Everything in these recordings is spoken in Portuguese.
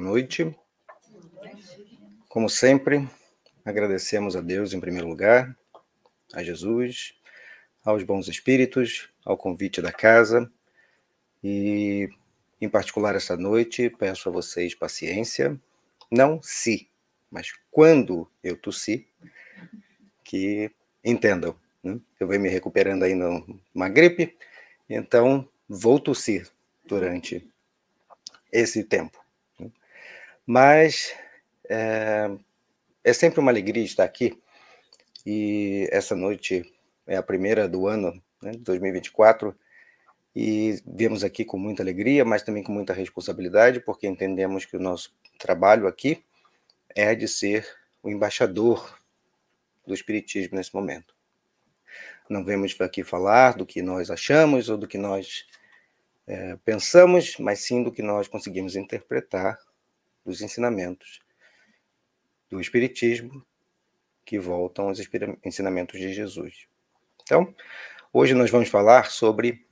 noite. Como sempre, agradecemos a Deus em primeiro lugar, a Jesus, aos bons espíritos, ao convite da casa e, em particular, esta noite, peço a vocês paciência, não se, mas quando eu tossir, que entendam. Né? Eu venho me recuperando ainda uma gripe, então vou tossir durante esse tempo. Mas é, é sempre uma alegria estar aqui e essa noite é a primeira do ano, né, 2024, e viemos aqui com muita alegria, mas também com muita responsabilidade, porque entendemos que o nosso trabalho aqui é de ser o embaixador do Espiritismo nesse momento. Não vemos aqui falar do que nós achamos ou do que nós é, pensamos, mas sim do que nós conseguimos interpretar dos ensinamentos do Espiritismo que voltam aos ensinamentos de Jesus. Então, hoje nós vamos falar sobre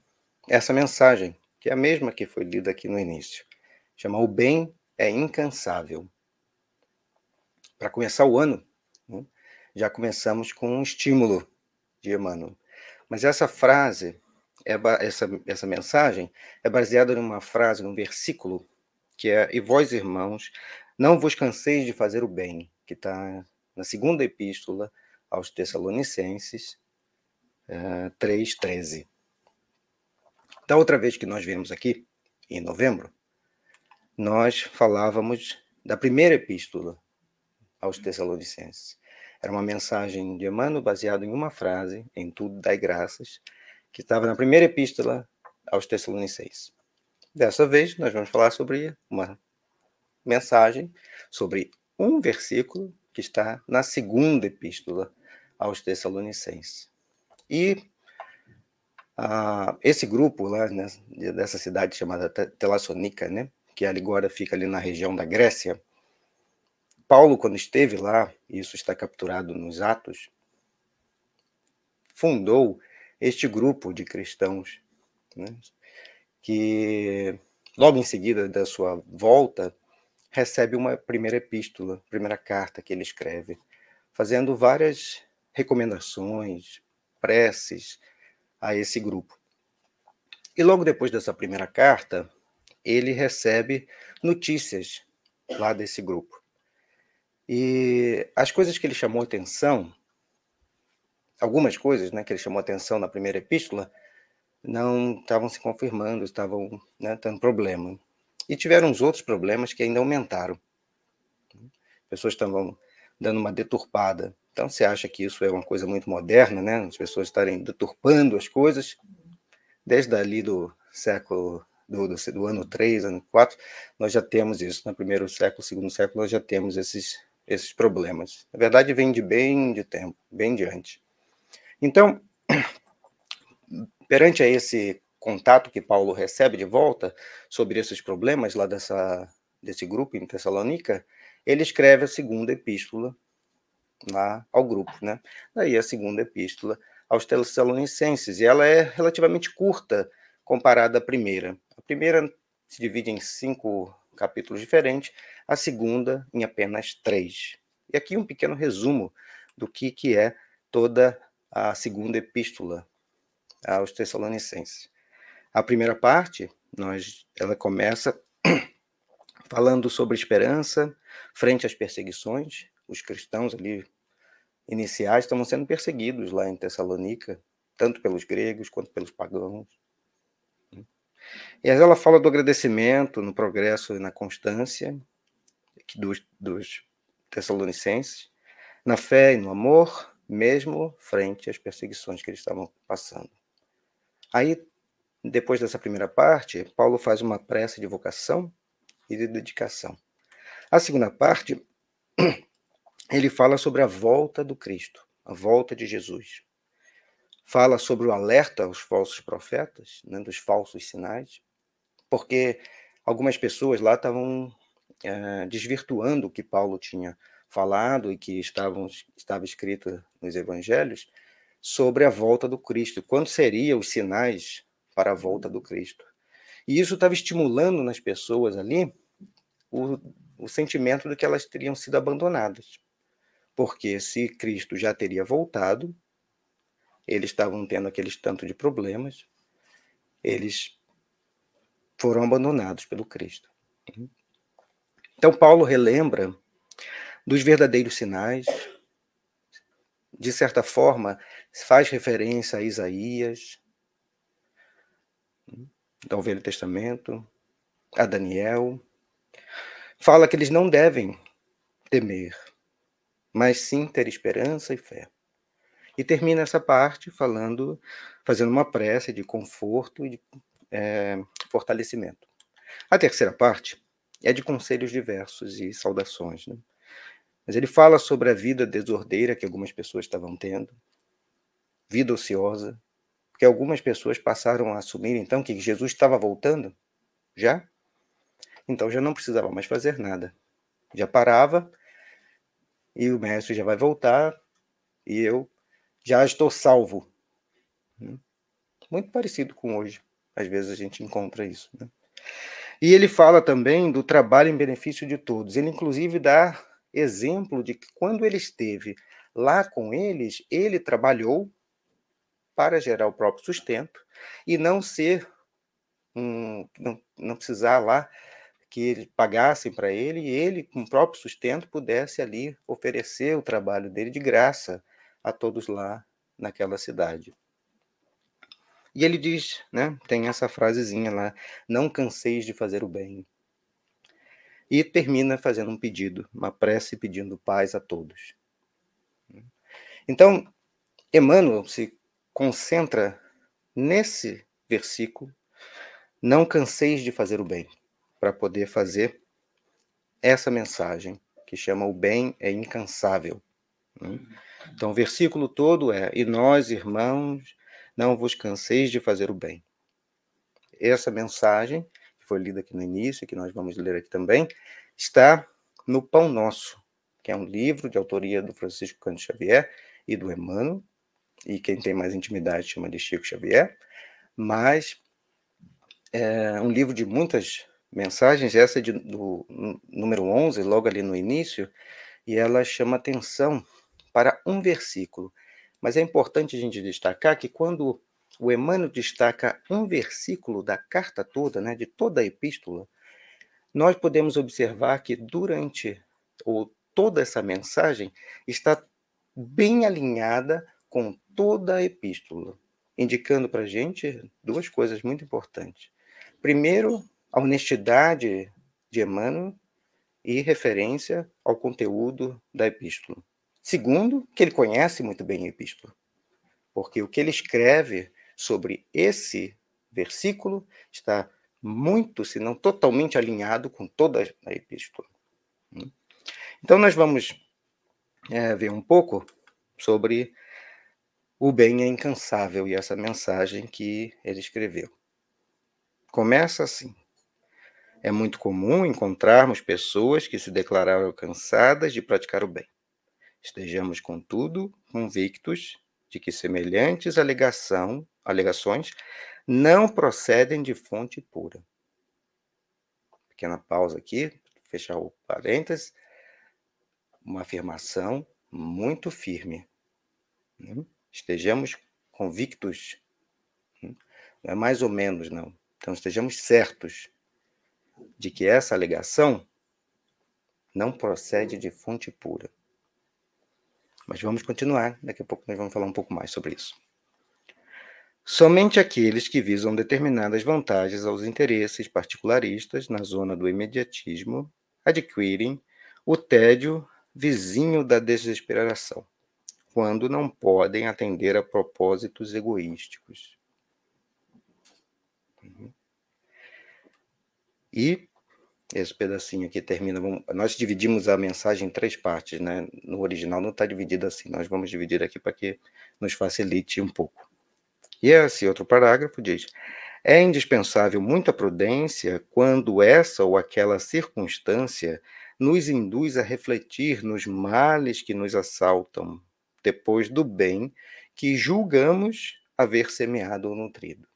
essa mensagem, que é a mesma que foi lida aqui no início. Chama O Bem é Incansável. Para começar o ano, né, já começamos com um estímulo de Emmanuel. Mas essa frase, é, essa, essa mensagem, é baseada numa frase, num versículo, que é: E vós, irmãos, não vos canseis de fazer o bem, que está na segunda epístola aos Tessalonicenses, é, 3,13. Da outra vez que nós viemos aqui, em novembro, nós falávamos da primeira epístola aos Tessalonicenses. Era uma mensagem de Emmanuel baseada em uma frase, em tudo dai graças, que estava na primeira epístola aos Tessalonicenses. Dessa vez, nós vamos falar sobre uma mensagem, sobre um versículo que está na segunda epístola aos Tessalonicenses. E ah, esse grupo lá né, dessa cidade chamada Telassonica, né, que agora fica ali na região da Grécia, Paulo, quando esteve lá, isso está capturado nos Atos, fundou este grupo de cristãos, né, que logo em seguida da sua volta recebe uma primeira epístola, primeira carta que ele escreve, fazendo várias recomendações, preces a esse grupo. E logo depois dessa primeira carta, ele recebe notícias lá desse grupo. E as coisas que ele chamou atenção, algumas coisas né, que ele chamou atenção na primeira epístola, não estavam se confirmando, estavam né, tendo problema. E tiveram uns outros problemas que ainda aumentaram. Pessoas estavam dando uma deturpada. Então, você acha que isso é uma coisa muito moderna, né? As pessoas estarem deturpando as coisas. Desde ali do século, do, do, do ano 3, ano 4, nós já temos isso. No primeiro século, segundo século, nós já temos esses esses problemas. Na verdade, vem de bem de tempo, bem diante. Então, perante a esse contato que Paulo recebe de volta sobre esses problemas lá dessa, desse grupo em Tessalônica, ele escreve a segunda epístola lá ao grupo, né? Daí a segunda epístola aos Tessalonicenses, e ela é relativamente curta comparada à primeira. A primeira se divide em cinco capítulos diferentes, a segunda em apenas três. E aqui um pequeno resumo do que, que é toda a segunda epístola aos Tessalonicenses. A primeira parte, nós, ela começa falando sobre esperança frente às perseguições. Os cristãos ali iniciais estavam sendo perseguidos lá em Tessalonica, tanto pelos gregos quanto pelos pagãos. E ela fala do agradecimento no progresso e na constância dos, dos Tessalonicenses, na fé e no amor, mesmo frente às perseguições que eles estavam passando. Aí, depois dessa primeira parte, Paulo faz uma prece de vocação e de dedicação. A segunda parte, ele fala sobre a volta do Cristo, a volta de Jesus fala sobre o alerta aos falsos profetas, né, dos falsos sinais, porque algumas pessoas lá estavam é, desvirtuando o que Paulo tinha falado e que estavam, estava escrito nos evangelhos sobre a volta do Cristo, quando seriam os sinais para a volta do Cristo. E isso estava estimulando nas pessoas ali o o sentimento de que elas teriam sido abandonadas. Porque se Cristo já teria voltado, eles estavam tendo aqueles tanto de problemas, eles foram abandonados pelo Cristo. Então, Paulo relembra dos verdadeiros sinais, de certa forma, faz referência a Isaías, do Velho Testamento, a Daniel, fala que eles não devem temer, mas sim ter esperança e fé. E termina essa parte falando, fazendo uma prece de conforto e de é, fortalecimento. A terceira parte é de conselhos diversos e saudações. Né? Mas ele fala sobre a vida desordeira que algumas pessoas estavam tendo, vida ociosa, porque algumas pessoas passaram a assumir então que Jesus estava voltando, já? Então já não precisava mais fazer nada. Já parava e o mestre já vai voltar e eu já estou salvo. Hum? Muito parecido com hoje. Às vezes a gente encontra isso. Né? E ele fala também do trabalho em benefício de todos. Ele, inclusive, dá exemplo de que quando ele esteve lá com eles, ele trabalhou para gerar o próprio sustento e não ser um, não, não precisar lá que eles pagassem para ele e ele, com o próprio sustento, pudesse ali oferecer o trabalho dele de graça a todos lá naquela cidade. E ele diz, né, tem essa frasezinha lá, não canseis de fazer o bem. E termina fazendo um pedido, uma prece pedindo paz a todos. Então, Emmanuel se concentra nesse versículo, não canseis de fazer o bem, para poder fazer essa mensagem que chama o bem é incansável. Então, o versículo todo é: E nós, irmãos, não vos canseis de fazer o bem. Essa mensagem, foi lida aqui no início, que nós vamos ler aqui também, está no Pão Nosso, que é um livro de autoria do Francisco Cândido Xavier e do Emmanuel, e quem tem mais intimidade chama de Chico Xavier, mas é um livro de muitas mensagens, essa é de, do número 11, logo ali no início, e ela chama atenção para um versículo. Mas é importante a gente destacar que quando o Emmanuel destaca um versículo da carta toda, né, de toda a epístola, nós podemos observar que durante ou toda essa mensagem está bem alinhada com toda a epístola, indicando para a gente duas coisas muito importantes. Primeiro, a honestidade de Emmanuel e referência ao conteúdo da epístola. Segundo, que ele conhece muito bem a epístola, porque o que ele escreve sobre esse versículo está muito, se não totalmente alinhado com toda a epístola. Então, nós vamos é, ver um pouco sobre o bem é incansável e essa mensagem que ele escreveu. Começa assim: é muito comum encontrarmos pessoas que se declararam cansadas de praticar o bem. Estejamos, contudo, convictos de que semelhantes alegação, alegações não procedem de fonte pura. Pequena pausa aqui, fechar o parênteses. Uma afirmação muito firme. Né? Estejamos convictos, né? não é mais ou menos, não. Então, estejamos certos de que essa alegação não procede de fonte pura. Mas vamos continuar, daqui a pouco nós vamos falar um pouco mais sobre isso. Somente aqueles que visam determinadas vantagens aos interesses particularistas na zona do imediatismo adquirem o tédio vizinho da desesperação, quando não podem atender a propósitos egoísticos. Uhum. E esse pedacinho aqui termina. Vamos, nós dividimos a mensagem em três partes, né? No original não está dividido assim. Nós vamos dividir aqui para que nos facilite um pouco. E esse outro parágrafo diz: é indispensável muita prudência quando essa ou aquela circunstância nos induz a refletir nos males que nos assaltam, depois do bem que julgamos haver semeado ou nutrido.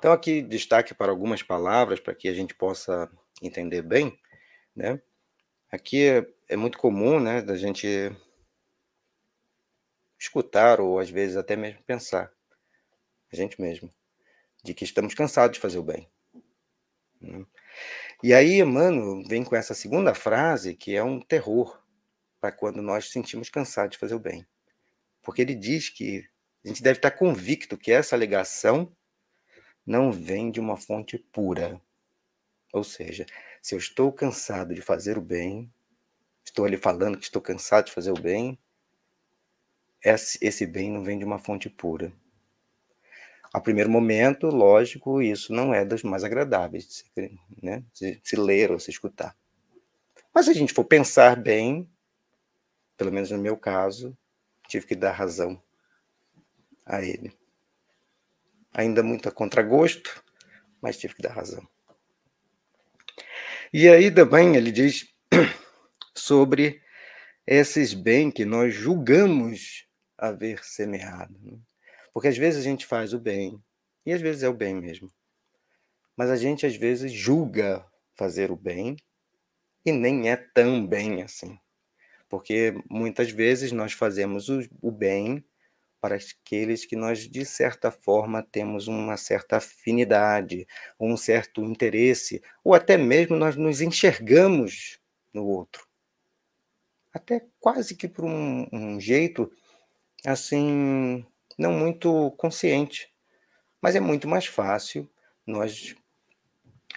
Então, aqui destaque para algumas palavras para que a gente possa entender bem, né? Aqui é, é muito comum, né, da gente escutar ou às vezes até mesmo pensar, a gente mesmo, de que estamos cansados de fazer o bem. Né? E aí, mano, vem com essa segunda frase que é um terror para quando nós sentimos cansados de fazer o bem. Porque ele diz que a gente deve estar convicto que essa alegação não vem de uma fonte pura. Ou seja, se eu estou cansado de fazer o bem, estou ali falando que estou cansado de fazer o bem, esse bem não vem de uma fonte pura. A primeiro momento, lógico, isso não é das mais agradáveis de se, né, de se ler ou se escutar. Mas se a gente for pensar bem, pelo menos no meu caso, tive que dar razão a ele. Ainda muito a contragosto, mas tive que dar razão. E aí também ele diz sobre esses bens que nós julgamos haver semeado. Né? Porque às vezes a gente faz o bem, e às vezes é o bem mesmo. Mas a gente às vezes julga fazer o bem e nem é tão bem assim. Porque muitas vezes nós fazemos o bem para aqueles que nós, de certa forma, temos uma certa afinidade, um certo interesse, ou até mesmo nós nos enxergamos no outro. Até quase que por um, um jeito, assim, não muito consciente. Mas é muito mais fácil nós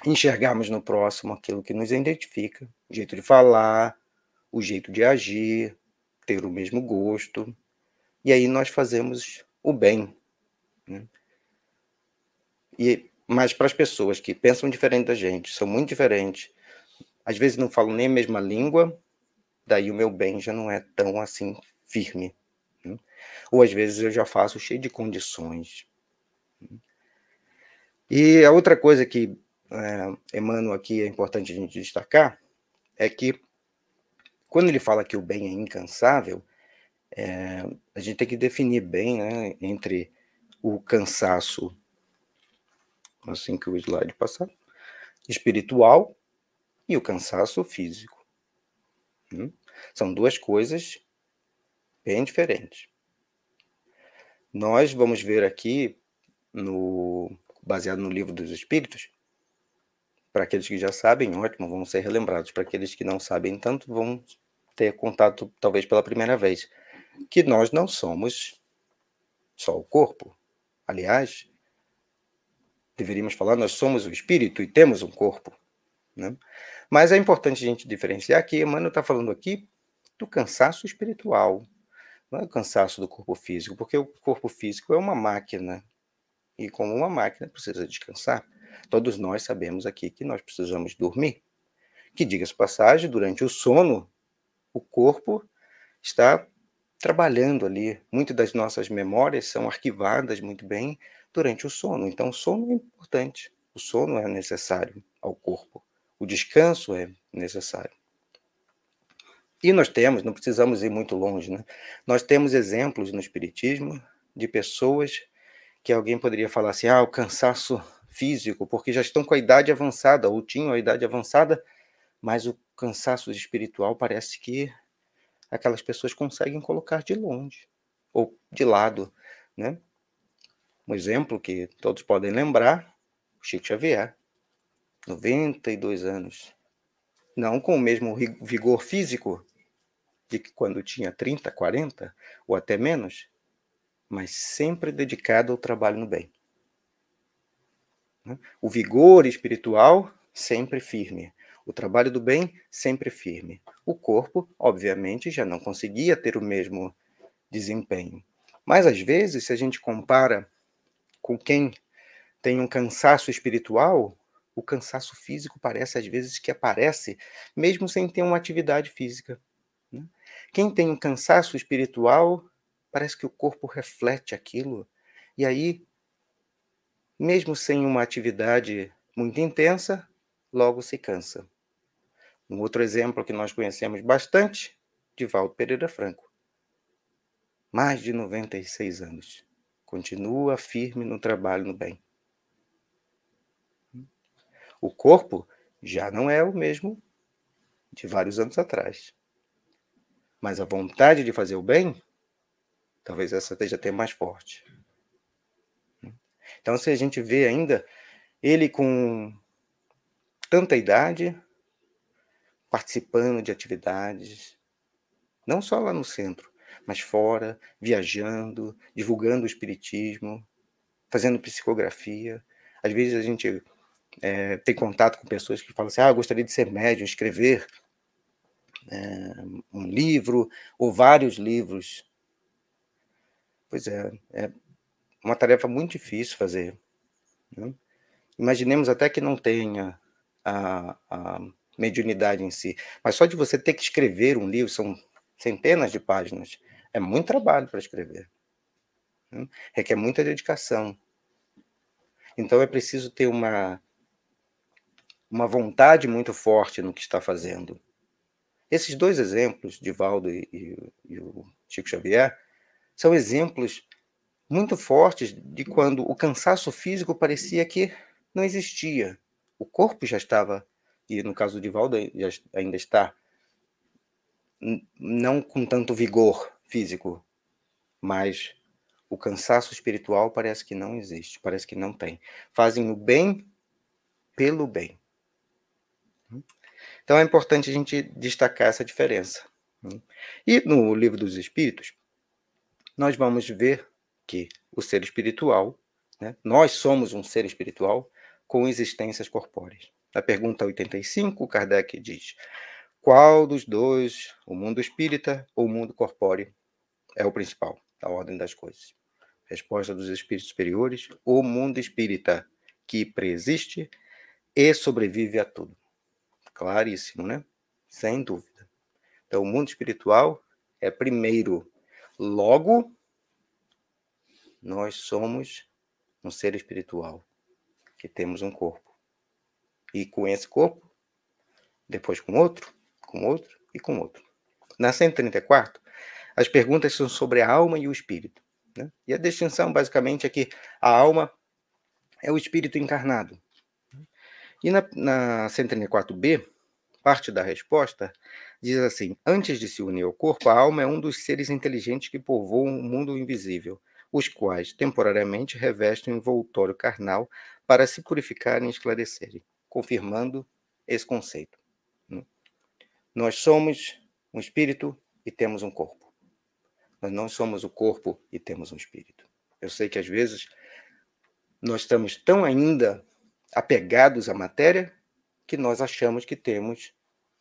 enxergarmos no próximo aquilo que nos identifica, o jeito de falar, o jeito de agir, ter o mesmo gosto, e aí nós fazemos o bem. Né? E, mas para as pessoas que pensam diferente da gente, são muito diferentes, às vezes não falam nem a mesma língua, daí o meu bem já não é tão assim firme. Né? Ou às vezes eu já faço cheio de condições. E a outra coisa que é, Emmanuel aqui é importante a gente destacar é que quando ele fala que o bem é incansável, é, a gente tem que definir bem né, entre o cansaço, assim que o slide passar, espiritual e o cansaço físico. Hum? São duas coisas bem diferentes. Nós vamos ver aqui, no, baseado no livro dos Espíritos, para aqueles que já sabem, ótimo, vão ser relembrados. Para aqueles que não sabem tanto, vão ter contato talvez pela primeira vez que nós não somos só o corpo. Aliás, deveríamos falar, nós somos o espírito e temos um corpo. Né? Mas é importante a gente diferenciar que Emmanuel está falando aqui do cansaço espiritual, não é o cansaço do corpo físico, porque o corpo físico é uma máquina, e como uma máquina precisa descansar. Todos nós sabemos aqui que nós precisamos dormir. Que, diga-se passagem, durante o sono, o corpo está trabalhando ali. Muitas das nossas memórias são arquivadas muito bem durante o sono. Então, o sono é importante. O sono é necessário ao corpo. O descanso é necessário. E nós temos, não precisamos ir muito longe, né? Nós temos exemplos no Espiritismo de pessoas que alguém poderia falar assim: ah, o cansaço físico, porque já estão com a idade avançada, ou tinham a idade avançada, mas o cansaço espiritual parece que aquelas pessoas conseguem colocar de longe ou de lado, né? Um exemplo que todos podem lembrar, Chico Xavier, 92 anos. Não com o mesmo vigor físico de que quando tinha 30, 40 ou até menos, mas sempre dedicado ao trabalho no bem. Né? O vigor espiritual sempre firme, o trabalho do bem sempre firme. O corpo, obviamente, já não conseguia ter o mesmo desempenho. Mas às vezes, se a gente compara com quem tem um cansaço espiritual, o cansaço físico parece às vezes que aparece mesmo sem ter uma atividade física. Né? Quem tem um cansaço espiritual, parece que o corpo reflete aquilo. E aí, mesmo sem uma atividade muito intensa, logo se cansa. Um outro exemplo que nós conhecemos bastante, Divaldo Pereira Franco. Mais de 96 anos. Continua firme no trabalho no bem. O corpo já não é o mesmo de vários anos atrás. Mas a vontade de fazer o bem, talvez essa esteja até mais forte. Então, se a gente vê ainda ele com tanta idade, participando de atividades, não só lá no centro, mas fora, viajando, divulgando o espiritismo, fazendo psicografia. Às vezes a gente é, tem contato com pessoas que falam assim: ah, gostaria de ser médium, escrever é, um livro ou vários livros. Pois é, é uma tarefa muito difícil fazer. Né? Imaginemos até que não tenha a, a mediunidade em si, mas só de você ter que escrever um livro, são centenas de páginas, é muito trabalho para escrever. Né? Requer muita dedicação. Então é preciso ter uma, uma vontade muito forte no que está fazendo. Esses dois exemplos, de Valdo e, e, e o Chico Xavier, são exemplos muito fortes de quando o cansaço físico parecia que não existia. O corpo já estava, e no caso de Valdo ainda está, não com tanto vigor físico, mas o cansaço espiritual parece que não existe, parece que não tem. Fazem o bem pelo bem. Então é importante a gente destacar essa diferença. E no livro dos Espíritos, nós vamos ver que o ser espiritual, né, nós somos um ser espiritual com existências corpóreas. Na pergunta 85, Kardec diz: qual dos dois, o mundo espírita ou o mundo corpóreo, é o principal, da ordem das coisas? Resposta dos espíritos superiores: o mundo espírita, que preexiste e sobrevive a tudo. Claríssimo, né? Sem dúvida. Então, o mundo espiritual é primeiro. Logo, nós somos um ser espiritual que temos um corpo. E com esse corpo, depois com outro, com outro e com outro. Na 134, as perguntas são sobre a alma e o espírito. Né? E a distinção, basicamente, é que a alma é o espírito encarnado. E na, na 134b, parte da resposta diz assim: Antes de se unir ao corpo, a alma é um dos seres inteligentes que povoam o mundo invisível os quais temporariamente revestem o envoltório carnal para se purificarem e esclarecerem, confirmando esse conceito. Né? Nós somos um espírito e temos um corpo. Nós não somos o corpo e temos um espírito. Eu sei que às vezes nós estamos tão ainda apegados à matéria que nós achamos que temos,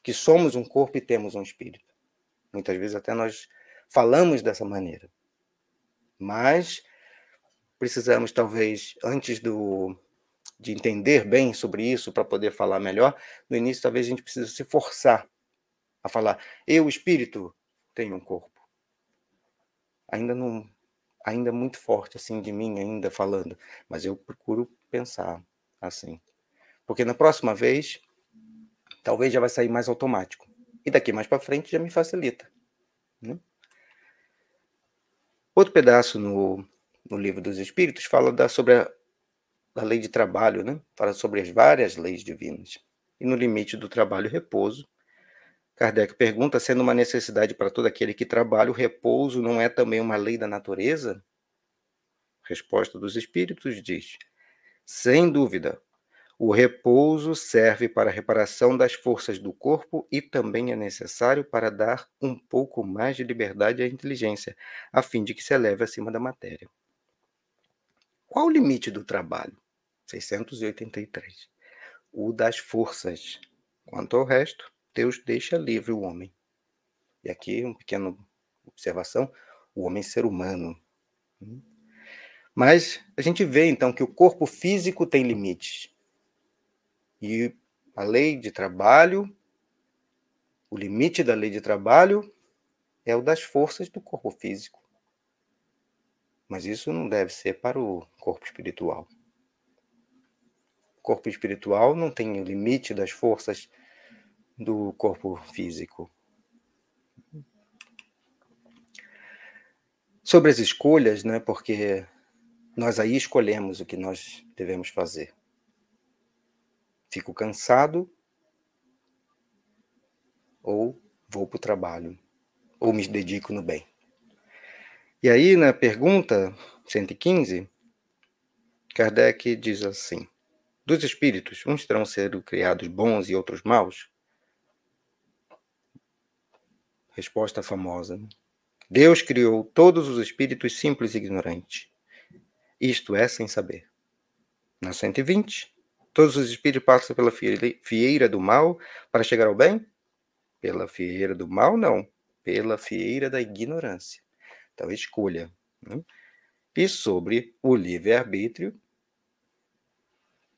que somos um corpo e temos um espírito. Muitas vezes até nós falamos dessa maneira. Mas precisamos, talvez, antes do, de entender bem sobre isso, para poder falar melhor, no início, talvez a gente precise se forçar a falar: eu, espírito, tenho um corpo. Ainda não. Ainda muito forte, assim, de mim, ainda falando. Mas eu procuro pensar assim. Porque na próxima vez, talvez já vai sair mais automático. E daqui mais para frente já me facilita. Né? Outro pedaço no, no livro dos Espíritos fala da, sobre a, a lei de trabalho, né? fala sobre as várias leis divinas. E no limite do trabalho e repouso, Kardec pergunta: sendo uma necessidade para todo aquele que trabalha, o repouso não é também uma lei da natureza? Resposta dos Espíritos diz: sem dúvida, o repouso serve para a reparação das forças do corpo e também é necessário para dar um pouco mais de liberdade à inteligência, a fim de que se eleve acima da matéria. Qual o limite do trabalho? 683. O das forças. Quanto ao resto, Deus deixa livre o homem. E aqui, uma pequena observação: o homem ser humano. Mas a gente vê então que o corpo físico tem limites. E a lei de trabalho, o limite da lei de trabalho é o das forças do corpo físico. Mas isso não deve ser para o corpo espiritual. Corpo espiritual não tem o limite das forças do corpo físico. Sobre as escolhas, né, porque nós aí escolhemos o que nós devemos fazer. Fico cansado ou vou para o trabalho, ou me dedico no bem. E aí, na pergunta 115, Kardec diz assim: Dos espíritos, uns terão sido criados bons e outros maus? Resposta famosa. Deus criou todos os espíritos simples e ignorantes. Isto é, sem saber. Na 120, todos os espíritos passam pela fieira do mal para chegar ao bem? Pela fieira do mal, não. Pela fieira da ignorância. Então, escolha. Né? E sobre o livre-arbítrio,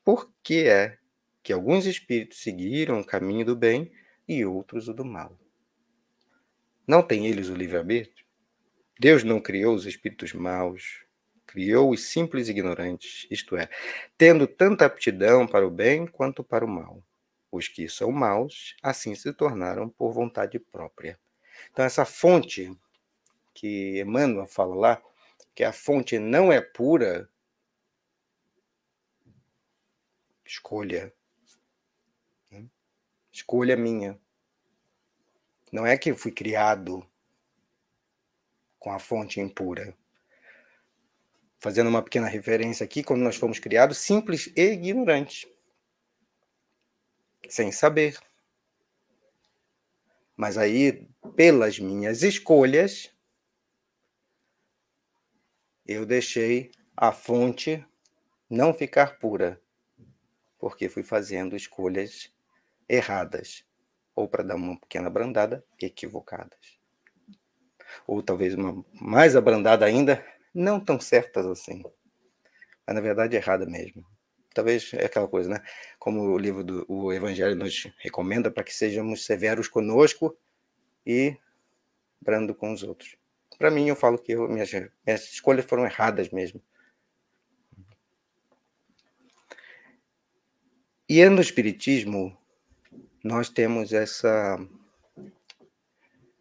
por que é que alguns espíritos seguiram o caminho do bem e outros o do mal? Não tem eles o livre-arbítrio? Deus não criou os espíritos maus, criou os simples ignorantes, isto é, tendo tanta aptidão para o bem quanto para o mal. Os que são maus, assim se tornaram por vontade própria. Então, essa fonte que Emmanuel fala lá, que a fonte não é pura, escolha. Né? Escolha minha. Não é que eu fui criado com a fonte impura. Fazendo uma pequena referência aqui, quando nós fomos criados, simples e ignorantes. Sem saber. Mas aí, pelas minhas escolhas, eu deixei a fonte não ficar pura, porque fui fazendo escolhas erradas, ou para dar uma pequena abrandada, equivocadas ou talvez uma mais abrandada ainda, não tão certas assim. Mas na verdade errada mesmo. Talvez é aquela coisa, né? Como o livro do o Evangelho nos recomenda para que sejamos severos conosco e brando com os outros. Para mim, eu falo que eu, minhas, minhas escolhas foram erradas mesmo. E no Espiritismo, nós temos essa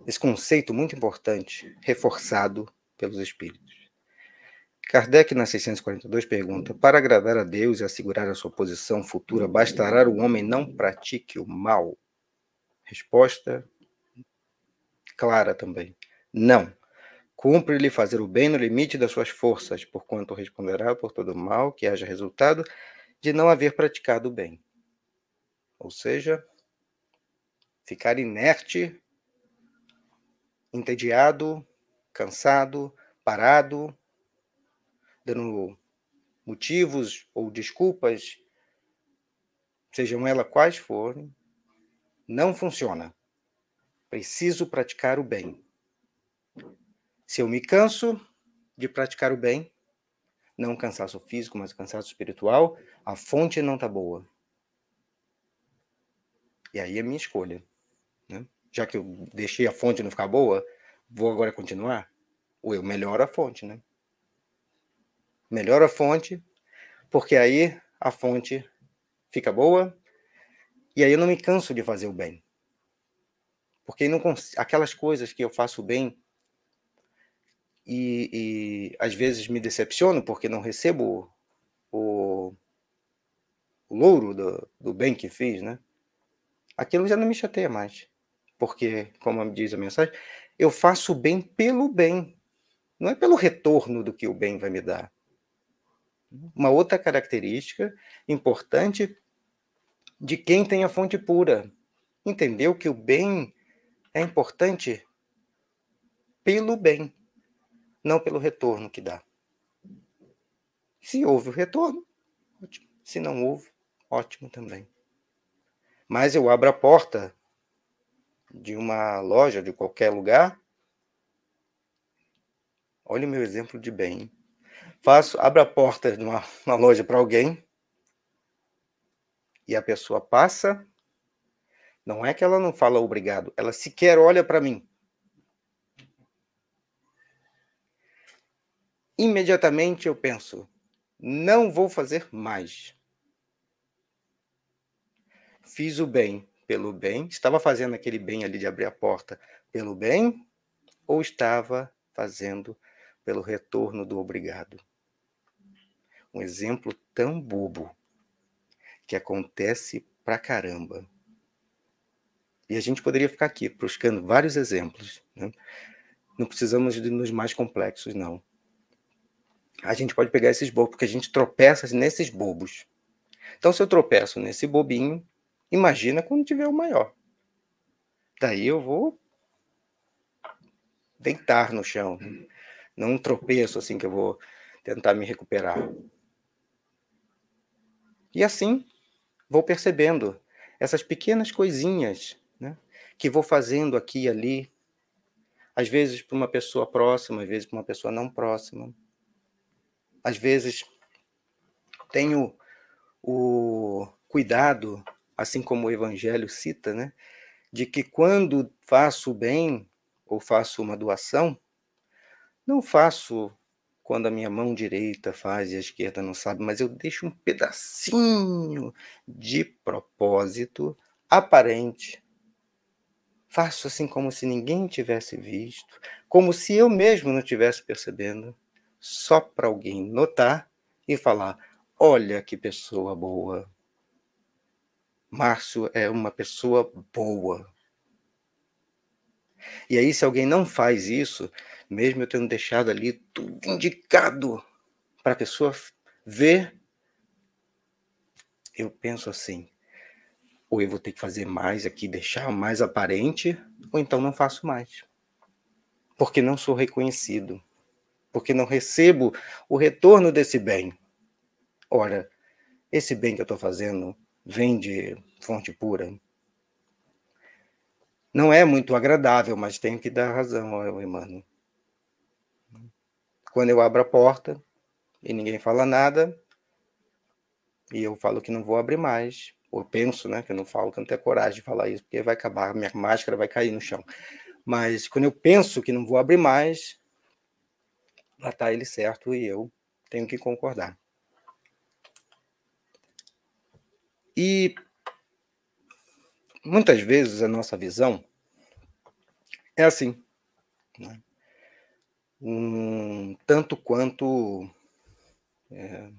esse conceito muito importante, reforçado pelos espíritos. Kardec, na 642, pergunta: Para agradar a Deus e assegurar a sua posição futura, bastará o homem não pratique o mal? Resposta clara também: Não. Cumpre-lhe fazer o bem no limite das suas forças, porquanto responderá por todo mal que haja resultado de não haver praticado o bem. Ou seja, ficar inerte entediado, cansado, parado, dando motivos ou desculpas, sejam elas quais forem, não funciona. Preciso praticar o bem. Se eu me canso de praticar o bem, não cansaço físico, mas cansaço espiritual, a fonte não está boa. E aí é minha escolha. Né? já que eu deixei a fonte não ficar boa, vou agora continuar? Ou eu melhoro a fonte, né? Melhoro a fonte, porque aí a fonte fica boa e aí eu não me canso de fazer o bem. Porque não aquelas coisas que eu faço bem e, e às vezes me decepciono porque não recebo o, o louro do, do bem que fiz, né? Aquilo já não me chateia mais porque, como diz a mensagem, eu faço o bem pelo bem, não é pelo retorno do que o bem vai me dar. Uma outra característica importante de quem tem a fonte pura. Entendeu que o bem é importante pelo bem, não pelo retorno que dá. Se houve o retorno, ótimo. Se não houve, ótimo também. Mas eu abro a porta de uma loja, de qualquer lugar. Olha o meu exemplo de bem. Faço, abro a porta de uma, uma loja para alguém e a pessoa passa. Não é que ela não fala obrigado, ela sequer olha para mim. Imediatamente eu penso, não vou fazer mais. Fiz o bem, pelo bem? Estava fazendo aquele bem ali de abrir a porta pelo bem? Ou estava fazendo pelo retorno do obrigado? Um exemplo tão bobo que acontece pra caramba. E a gente poderia ficar aqui buscando vários exemplos. Né? Não precisamos de nos mais complexos, não. A gente pode pegar esses bobos, porque a gente tropeça nesses bobos. Então, se eu tropeço nesse bobinho, imagina quando tiver o maior. Daí eu vou deitar no chão. Não tropeço assim que eu vou tentar me recuperar. E assim vou percebendo essas pequenas coisinhas né, que vou fazendo aqui e ali, às vezes para uma pessoa próxima, às vezes para uma pessoa não próxima. Às vezes tenho o cuidado, assim como o Evangelho cita, né, de que quando faço bem ou faço uma doação, não faço quando a minha mão direita faz e a esquerda não sabe, mas eu deixo um pedacinho de propósito aparente. Faço assim como se ninguém tivesse visto, como se eu mesmo não tivesse percebendo, só para alguém notar e falar: olha que pessoa boa. Márcio é uma pessoa boa. E aí, se alguém não faz isso, mesmo eu tendo deixado ali tudo indicado para a pessoa ver, eu penso assim: ou eu vou ter que fazer mais aqui, deixar mais aparente, ou então não faço mais. Porque não sou reconhecido, porque não recebo o retorno desse bem. Ora, esse bem que eu estou fazendo vem de fonte pura. Não é muito agradável, mas tenho que dar razão ao Emmanuel. Quando eu abro a porta e ninguém fala nada, e eu falo que não vou abrir mais, ou penso, né, que eu não falo, que eu não tenho coragem de falar isso, porque vai acabar, minha máscara vai cair no chão. Mas quando eu penso que não vou abrir mais, lá está ele certo e eu tenho que concordar. E muitas vezes a nossa visão é assim. Né? um tanto quanto é,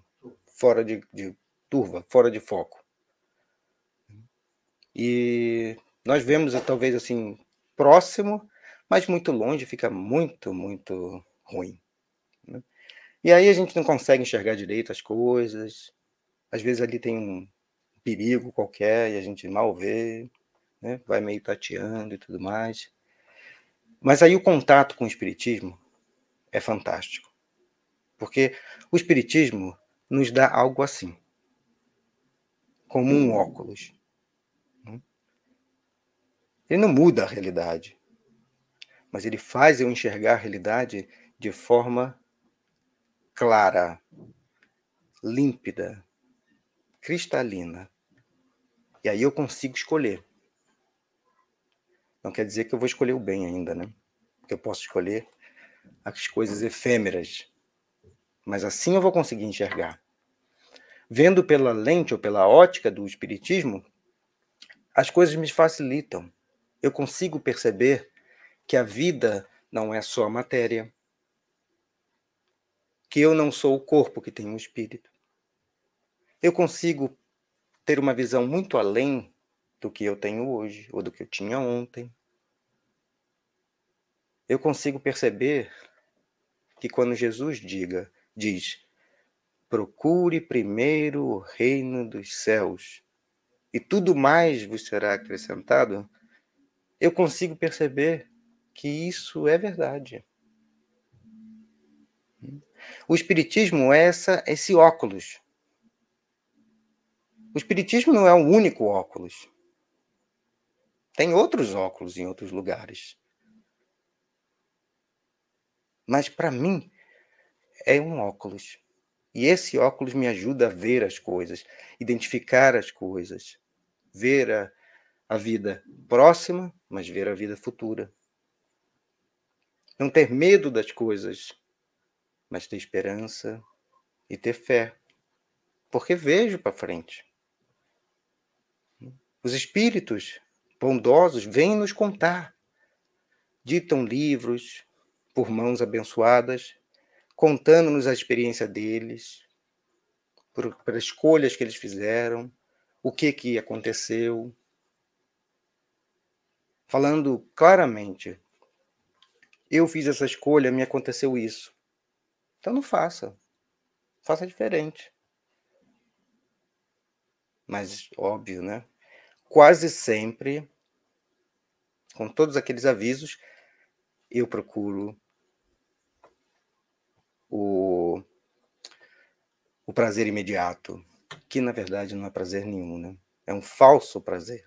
fora de, de turva, fora de foco. E nós vemos talvez assim próximo, mas muito longe fica muito, muito ruim. Né? E aí a gente não consegue enxergar direito as coisas. Às vezes ali tem um perigo qualquer e a gente mal vê, né? vai meio tateando e tudo mais. Mas aí o contato com o espiritismo é fantástico. Porque o Espiritismo nos dá algo assim como um óculos. Ele não muda a realidade, mas ele faz eu enxergar a realidade de forma clara, límpida, cristalina. E aí eu consigo escolher. Não quer dizer que eu vou escolher o bem ainda, né? Eu posso escolher as coisas efêmeras. Mas assim eu vou conseguir enxergar. Vendo pela lente ou pela ótica do espiritismo, as coisas me facilitam. Eu consigo perceber que a vida não é só matéria, que eu não sou o corpo que tem um espírito. Eu consigo ter uma visão muito além do que eu tenho hoje ou do que eu tinha ontem. Eu consigo perceber que quando Jesus diga, diz: procure primeiro o reino dos céus e tudo mais vos será acrescentado, eu consigo perceber que isso é verdade. O espiritismo é essa, esse óculos. O espiritismo não é o único óculos. Tem outros óculos em outros lugares. Mas para mim é um óculos. E esse óculos me ajuda a ver as coisas, identificar as coisas, ver a, a vida próxima, mas ver a vida futura. Não ter medo das coisas, mas ter esperança e ter fé, porque vejo para frente. Os espíritos bondosos vêm nos contar, ditam livros, por mãos abençoadas, contando-nos a experiência deles, por, por escolhas que eles fizeram, o que que aconteceu. falando claramente: eu fiz essa escolha, me aconteceu isso. Então não faça. Faça diferente. Mas, óbvio, né? Quase sempre, com todos aqueles avisos, eu procuro o, o prazer imediato, que na verdade não é prazer nenhum, né? É um falso prazer.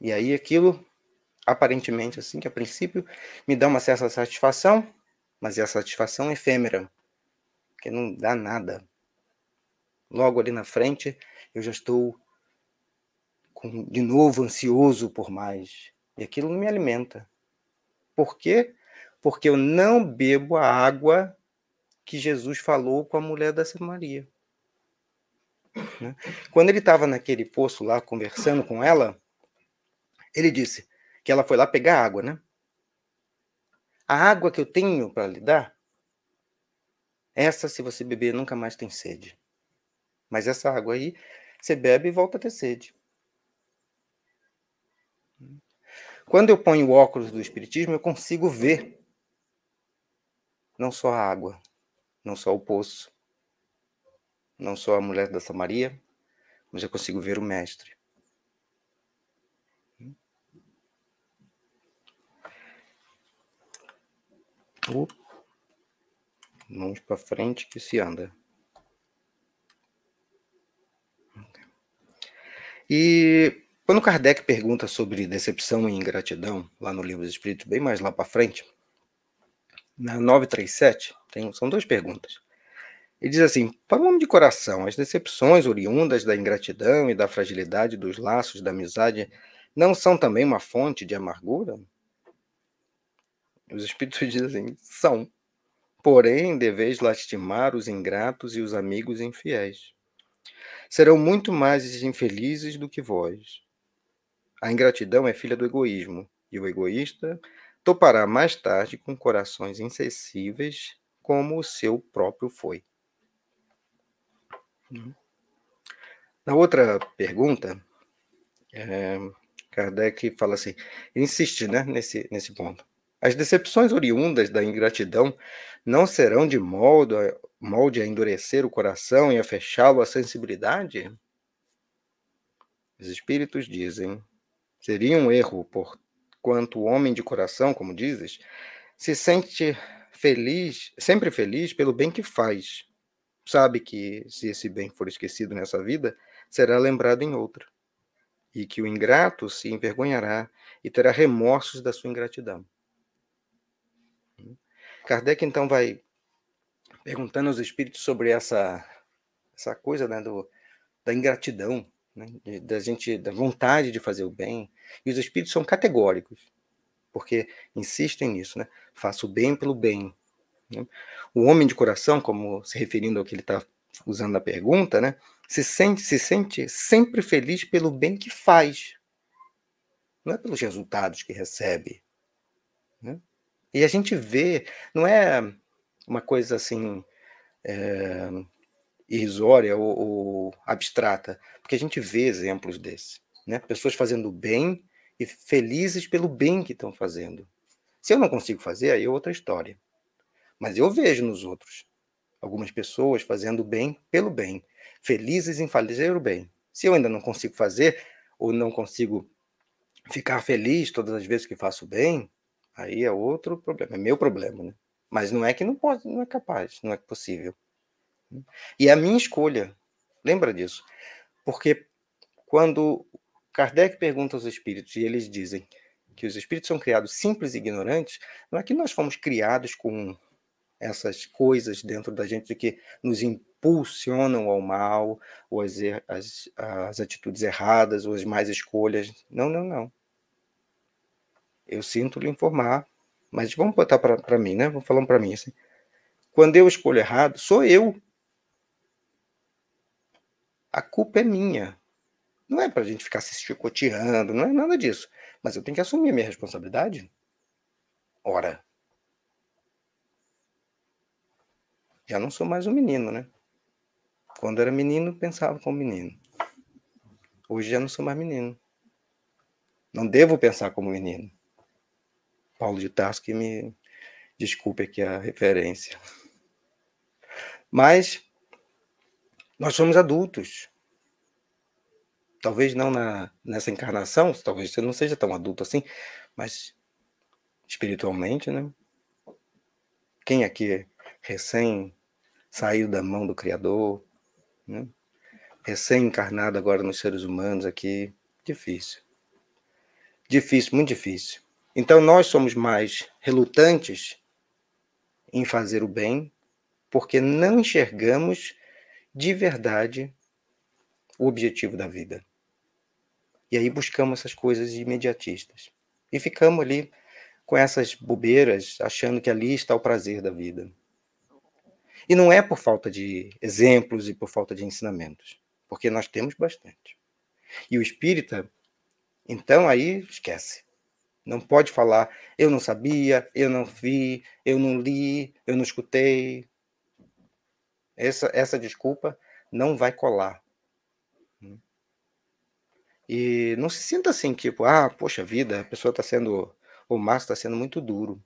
E aí aquilo, aparentemente assim, que a princípio me dá uma certa satisfação, mas é a satisfação efêmera, que não dá nada. Logo ali na frente, eu já estou com, de novo ansioso por mais. E aquilo não me alimenta. Por quê? Porque eu não bebo a água que Jesus falou com a mulher da Samaria. Né? Quando ele estava naquele poço lá conversando com ela, ele disse que ela foi lá pegar água, né? A água que eu tenho para lhe dar, essa, se você beber, nunca mais tem sede. Mas essa água aí, você bebe e volta a ter sede. Quando eu ponho o óculos do Espiritismo, eu consigo ver não só a água, não só o poço, não só a mulher da Samaria, mas eu consigo ver o Mestre. Mãos para frente que se anda. E quando Kardec pergunta sobre decepção e ingratidão, lá no Livro dos Espíritos, bem mais lá para frente, na 937, tem, são duas perguntas. Ele diz assim: Para o homem de coração, as decepções oriundas da ingratidão e da fragilidade dos laços da amizade não são também uma fonte de amargura? Os espíritos dizem: são. Porém, deveis lastimar os ingratos e os amigos infiéis. Serão muito mais infelizes do que vós. A ingratidão é filha do egoísmo, e o egoísta topará mais tarde com corações insensíveis, como o seu próprio foi. Na outra pergunta, é, Kardec fala assim, insiste né, nesse, nesse ponto. As decepções oriundas da ingratidão não serão de molde, molde a endurecer o coração e a fechá-lo à sensibilidade? Os espíritos dizem: seria um erro, por quanto o homem de coração, como dizes, se sente feliz, sempre feliz pelo bem que faz. Sabe que se esse bem for esquecido nessa vida, será lembrado em outra. E que o ingrato se envergonhará e terá remorsos da sua ingratidão. Kardec então vai perguntando aos espíritos sobre essa essa coisa né, do, da ingratidão, né, da gente da vontade de fazer o bem. E os espíritos são categóricos, porque insistem nisso, né? Faça o bem pelo bem. Né? O homem de coração, como se referindo ao que ele está usando na pergunta, né, se sente se sente sempre feliz pelo bem que faz, não é pelos resultados que recebe. E a gente vê, não é uma coisa assim é, irrisória ou, ou, abstrata, porque a gente vê exemplos desse, né? Pessoas fazendo bem e felizes pelo bem que estão fazendo. Se eu não consigo fazer, aí é outra história. Mas eu vejo nos outros algumas pessoas fazendo bem pelo bem, felizes em fazer o bem. Se eu ainda não consigo fazer ou não consigo ficar feliz todas as vezes que faço bem, Aí é outro problema, é meu problema, né? Mas não é que não pode, não é capaz, não é possível. E é a minha escolha. Lembra disso? Porque quando Kardec pergunta aos espíritos e eles dizem que os espíritos são criados simples e ignorantes, não é que nós fomos criados com essas coisas dentro da gente que nos impulsionam ao mal, ou as, as, as atitudes erradas, ou as mais escolhas. Não, não, não. Eu sinto lhe informar, mas vamos botar para mim, né? Vamos falando para mim assim. Quando eu escolho errado, sou eu. A culpa é minha. Não é para a gente ficar se chicoteando, não é nada disso. Mas eu tenho que assumir a minha responsabilidade. Ora. Já não sou mais um menino, né? Quando era menino, pensava como menino. Hoje já não sou mais menino. Não devo pensar como menino. Paulo de Tarso que me desculpe aqui a referência. Mas nós somos adultos. Talvez não na, nessa encarnação, talvez você não seja tão adulto assim, mas espiritualmente, né? Quem aqui recém saiu da mão do Criador, né? recém-encarnado agora nos seres humanos aqui, difícil. Difícil, muito difícil. Então nós somos mais relutantes em fazer o bem, porque não enxergamos de verdade o objetivo da vida. E aí buscamos essas coisas imediatistas. E ficamos ali com essas bobeiras, achando que ali está o prazer da vida. E não é por falta de exemplos e por falta de ensinamentos, porque nós temos bastante. E o espírita, então aí esquece. Não pode falar, eu não sabia, eu não vi, eu não li, eu não escutei. Essa, essa desculpa não vai colar. E não se sinta assim, tipo, ah, poxa vida, a pessoa está sendo, o Márcio está sendo muito duro.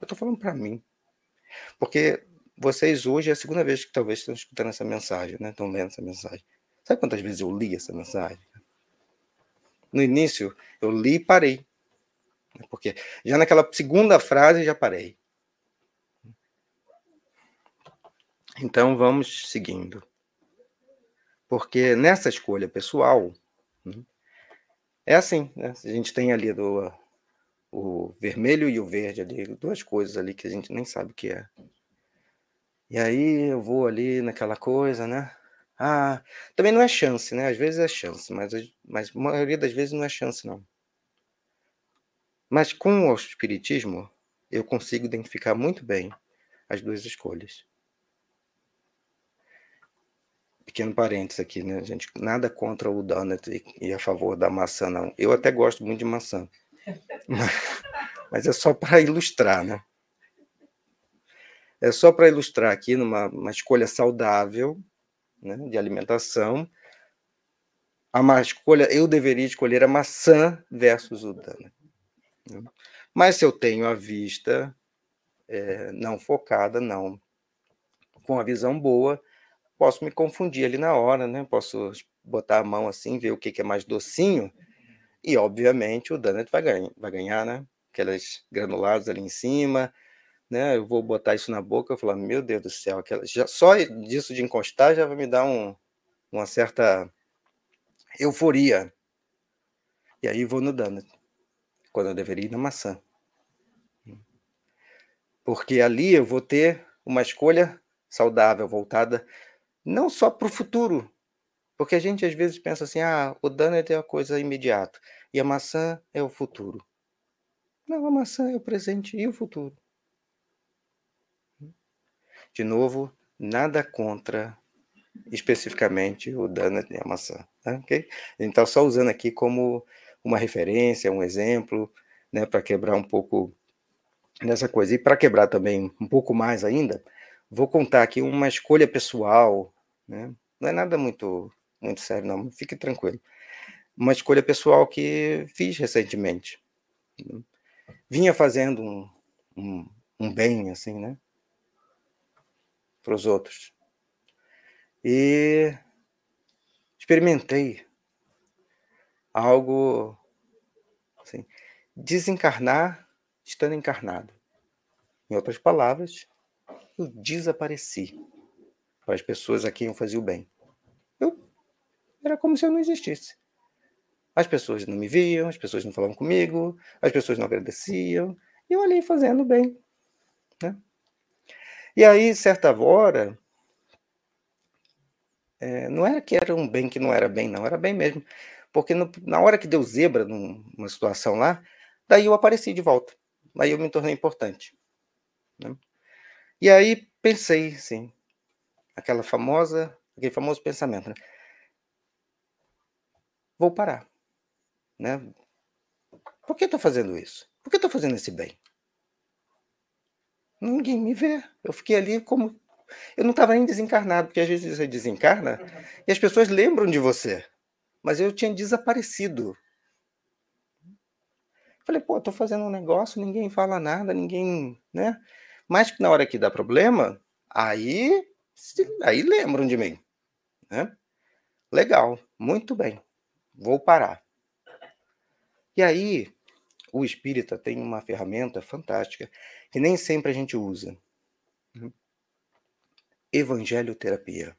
Eu estou falando para mim. Porque vocês hoje é a segunda vez que talvez estão escutando essa mensagem, né? Estão lendo essa mensagem. Sabe quantas vezes eu li essa mensagem? No início, eu li e parei. Porque já naquela segunda frase já parei. Então vamos seguindo. Porque nessa escolha pessoal, né, é assim, né? a gente tem ali do, o vermelho e o verde ali, duas coisas ali que a gente nem sabe o que é. E aí eu vou ali naquela coisa, né? Ah, também não é chance, né? Às vezes é chance, mas, mas a maioria das vezes não é chance, não. Mas com o espiritismo, eu consigo identificar muito bem as duas escolhas. Pequeno parênteses aqui, né, gente? Nada contra o donut e a favor da maçã, não. Eu até gosto muito de maçã. Mas é só para ilustrar, né? É só para ilustrar aqui numa uma escolha saudável né, de alimentação. A escolha, eu deveria escolher a maçã versus o donut. Mas se eu tenho a vista é, não focada, não com a visão boa, posso me confundir ali na hora, né? Posso botar a mão assim, ver o que, é mais docinho, e obviamente o Donut vai ganhar, vai ganhar, né? Aquelas granuladas ali em cima, né? Eu vou botar isso na boca e falar, meu Deus do céu, aquela, já, só disso de encostar já vai me dar um, uma certa euforia. E aí vou no Donut quando eu deveria ir na maçã. Porque ali eu vou ter uma escolha saudável, voltada não só para o futuro, porque a gente às vezes pensa assim: ah, o dano é a coisa imediata e a maçã é o futuro. Não, a maçã é o presente e o futuro. De novo, nada contra especificamente o dano e a maçã. Tá? A gente está só usando aqui como uma referência, um exemplo, né, para quebrar um pouco nessa coisa. E para quebrar também um pouco mais ainda, vou contar aqui uma escolha pessoal, né? não é nada muito, muito sério, não, fique tranquilo. Uma escolha pessoal que fiz recentemente. Né? Vinha fazendo um, um, um bem, assim, né? Para os outros. E experimentei algo assim, desencarnar estando encarnado. Em outras palavras, eu desapareci para as pessoas a quem eu fazia o bem. Eu era como se eu não existisse. As pessoas não me viam, as pessoas não falavam comigo, as pessoas não agradeciam, e eu ali fazendo bem. Né? E aí, certa hora, é, não era que era um bem que não era bem, não, era bem mesmo. Porque no, na hora que deu zebra numa situação lá, daí eu apareci de volta. Aí eu me tornei importante. Né? E aí pensei, assim, aquela famosa, aquele famoso pensamento, né? Vou parar, né? Por que estou fazendo isso? Por que estou fazendo esse bem? Ninguém me vê. Eu fiquei ali como eu não estava nem desencarnado, porque às vezes você desencarna e as pessoas lembram de você mas eu tinha desaparecido. Falei, pô, tô fazendo um negócio, ninguém fala nada, ninguém, né? Mas que na hora que dá problema, aí, aí lembram de mim, né? Legal, muito bem, vou parar. E aí, o espírita tem uma ferramenta fantástica que nem sempre a gente usa. Evangelho terapia.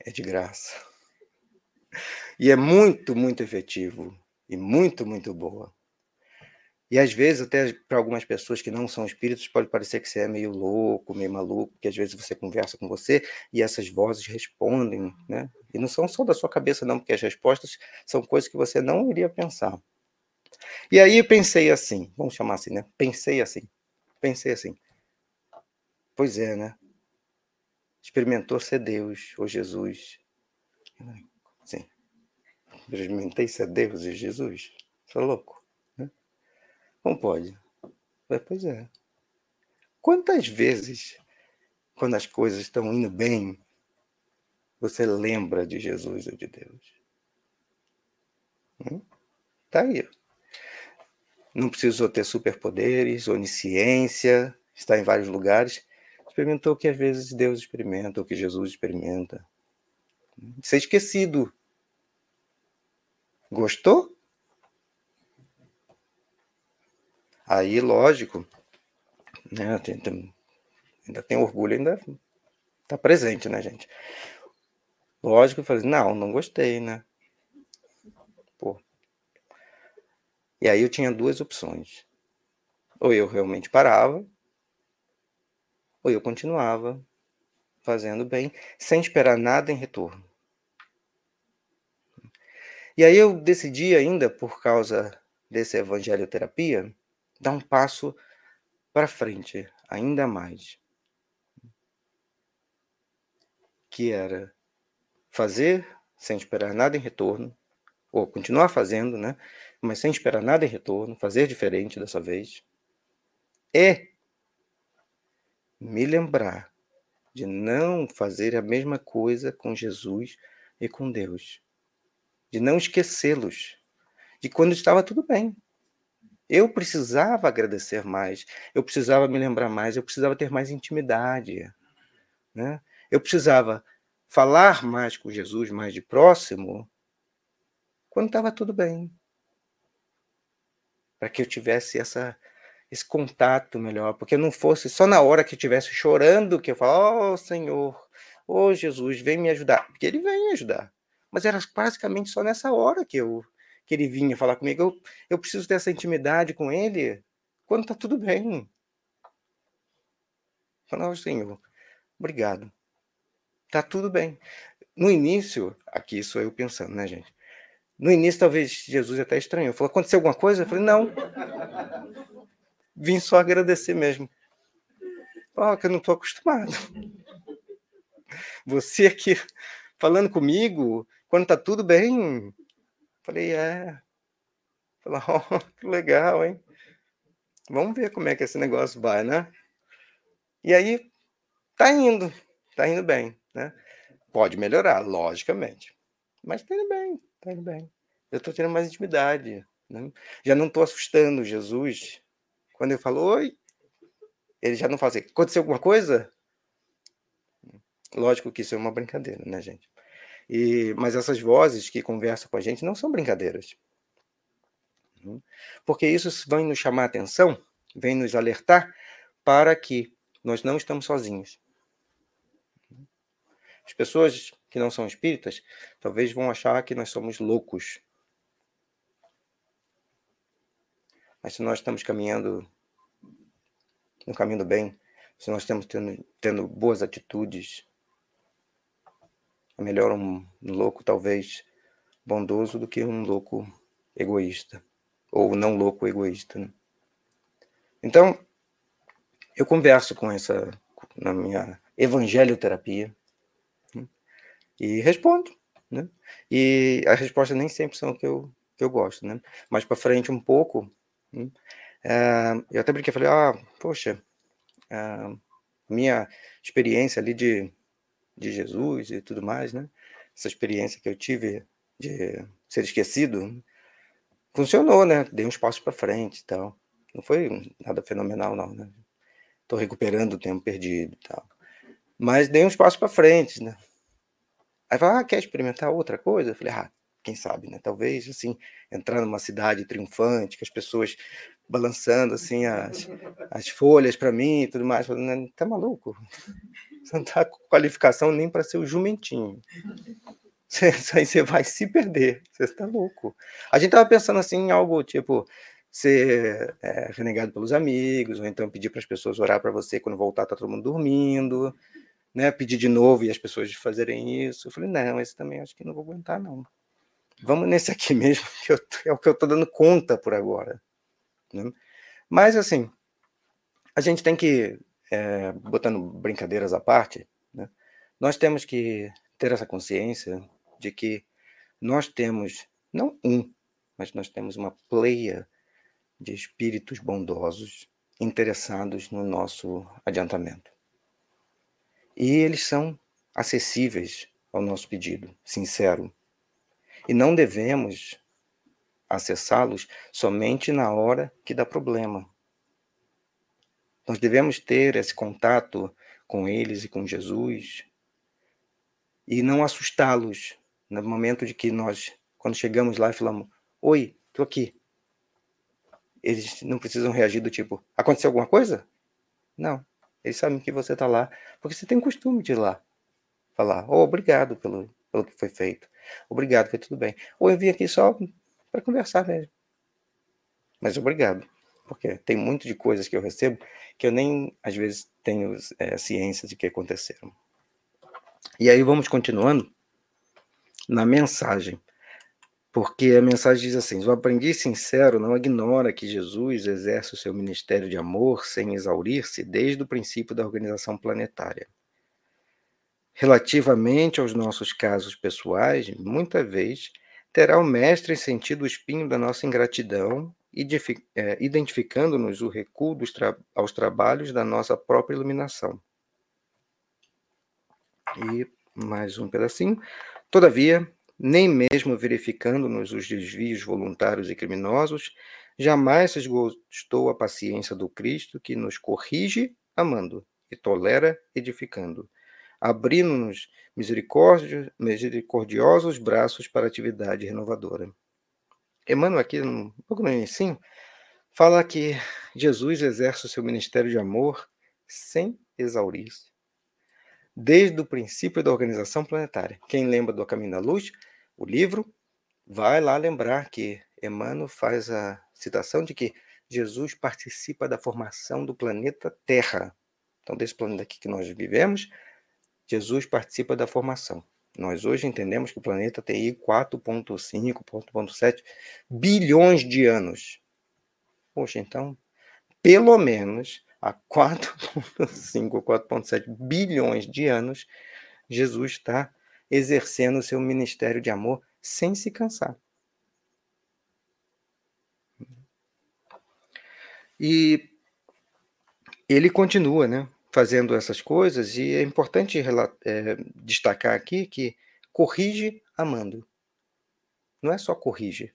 É de graça. E é muito, muito efetivo e muito, muito boa. E às vezes, até para algumas pessoas que não são espíritos, pode parecer que você é meio louco, meio maluco, porque às vezes você conversa com você e essas vozes respondem, né? E não são só da sua cabeça, não, porque as respostas são coisas que você não iria pensar. E aí pensei assim, vamos chamar assim, né? Pensei assim, pensei assim. Pois é, né? Experimentou ser Deus ou Jesus. Experimentei ser Deus e Jesus. Sou louco. Não pode. Pois é. Quantas vezes, quando as coisas estão indo bem, você lembra de Jesus ou de Deus? Hum? Tá aí. Não precisou ter superpoderes, onisciência, estar em vários lugares. Experimentou o que às vezes Deus experimenta, o que Jesus experimenta. Ser esquecido. Gostou? Aí, lógico, né, ainda tem orgulho, ainda está presente, né, gente? Lógico, eu falei, não, não gostei, né? Pô. E aí eu tinha duas opções. Ou eu realmente parava, ou eu continuava fazendo bem, sem esperar nada em retorno. E aí eu decidi ainda, por causa desse evangelho terapia, dar um passo para frente, ainda mais. Que era fazer sem esperar nada em retorno, ou continuar fazendo, né? Mas sem esperar nada em retorno, fazer diferente dessa vez. E me lembrar de não fazer a mesma coisa com Jesus e com Deus. De não esquecê-los. De quando estava tudo bem. Eu precisava agradecer mais, eu precisava me lembrar mais, eu precisava ter mais intimidade. Né? Eu precisava falar mais com Jesus, mais de próximo, quando estava tudo bem. Para que eu tivesse essa, esse contato melhor, porque não fosse só na hora que eu estivesse chorando que eu falo, oh Senhor, oh Jesus, vem me ajudar. Porque ele vem me ajudar. Mas era basicamente só nessa hora que eu que ele vinha falar comigo. Eu, eu preciso ter essa intimidade com ele quando está tudo bem. Falar, Senhor, obrigado. Tá tudo bem. No início, aqui sou eu pensando, né, gente? No início, talvez Jesus até estranhou. Falou, aconteceu alguma coisa? Eu falei, não. Vim só agradecer mesmo. Oh, que eu não estou acostumado. Você aqui falando comigo, quando tá tudo bem, Falei, é. Falei, oh, que legal, hein? Vamos ver como é que esse negócio vai, né? E aí, tá indo, tá indo bem, né? Pode melhorar, logicamente. Mas tá indo bem, tá indo bem. Eu tô tendo mais intimidade, né? Já não tô assustando Jesus. Quando eu falo, oi, ele já não fala assim, aconteceu alguma coisa? Lógico que isso é uma brincadeira, né, gente? E, mas essas vozes que conversam com a gente não são brincadeiras. Porque isso vem nos chamar a atenção, vem nos alertar para que nós não estamos sozinhos. As pessoas que não são espíritas talvez vão achar que nós somos loucos. Mas se nós estamos caminhando no caminho do bem, se nós estamos tendo, tendo boas atitudes, é melhor um louco, talvez, bondoso do que um louco egoísta. Ou não louco egoísta. Né? Então, eu converso com essa, na minha evangelioterapia, né? e respondo. Né? E as respostas nem sempre são o que eu, que eu gosto. Né? Mais para frente um pouco, né? é, eu até brinquei, falei, ah, poxa, a minha experiência ali de de Jesus e tudo mais, né? Essa experiência que eu tive de ser esquecido funcionou, né? Dei uns passos para frente e tal. Não foi nada fenomenal, não, né? Tô recuperando o tempo perdido e tal. Mas dei uns passos para frente, né? Aí fala, ah, quer experimentar outra coisa? Eu falei, ah, quem sabe, né? Talvez, assim, entrar numa cidade triunfante, com as pessoas balançando, assim, as, as folhas para mim e tudo mais. Falei, tá maluco? Você não tá com qualificação nem para ser o jumentinho. Isso aí você vai se perder. Você está louco. A gente tava pensando, assim, em algo, tipo, ser é, renegado pelos amigos, ou então pedir para as pessoas orar para você quando voltar, tá todo mundo dormindo, né? Pedir de novo e as pessoas fazerem isso. Eu falei, não, esse também acho que não vou aguentar, não. Vamos nesse aqui mesmo, que eu, é o que eu estou dando conta por agora. Né? Mas, assim, a gente tem que, é, botando brincadeiras à parte, né? nós temos que ter essa consciência de que nós temos, não um, mas nós temos uma pleia de espíritos bondosos interessados no nosso adiantamento. E eles são acessíveis ao nosso pedido, sincero. E não devemos acessá-los somente na hora que dá problema. Nós devemos ter esse contato com eles e com Jesus e não assustá-los no momento de que nós, quando chegamos lá e falamos: Oi, estou aqui eles não precisam reagir do tipo, aconteceu alguma coisa? Não. Eles sabem que você está lá, porque você tem costume de ir lá falar, oh, obrigado pelo, pelo que foi feito. Obrigado, foi tudo bem. Ou eu vim aqui só para conversar mesmo. Mas obrigado, porque tem muito de coisas que eu recebo que eu nem, às vezes, tenho é, ciência de que aconteceram. E aí vamos continuando na mensagem. Porque a mensagem diz assim: o aprendiz sincero não ignora que Jesus exerce o seu ministério de amor sem exaurir-se desde o princípio da organização planetária. Relativamente aos nossos casos pessoais, muita vez terá o mestre sentido o espinho da nossa ingratidão, identificando-nos o recuo tra aos trabalhos da nossa própria iluminação. E mais um pedacinho. Todavia, nem mesmo verificando-nos os desvios voluntários e criminosos, jamais se esgotou a paciência do Cristo que nos corrige amando e tolera edificando, abrindo-nos misericordiosos braços para atividade renovadora. Emmanuel aqui, um pouco no início, fala que Jesus exerce o seu ministério de amor sem exaurir-se. Desde o princípio da organização planetária. Quem lembra do Caminho da Luz, o livro, vai lá lembrar que Emmanuel faz a citação de que Jesus participa da formação do planeta Terra. Então, desse planeta aqui que nós vivemos, Jesus participa da formação. Nós hoje entendemos que o planeta tem 4,5, 4,7 bilhões de anos. Poxa, então, pelo menos há 4,5, 4,7 bilhões de anos, Jesus está exercendo o seu ministério de amor sem se cansar. E ele continua, né, fazendo essas coisas, e é importante é, destacar aqui que corrige amando. Não é só corrige,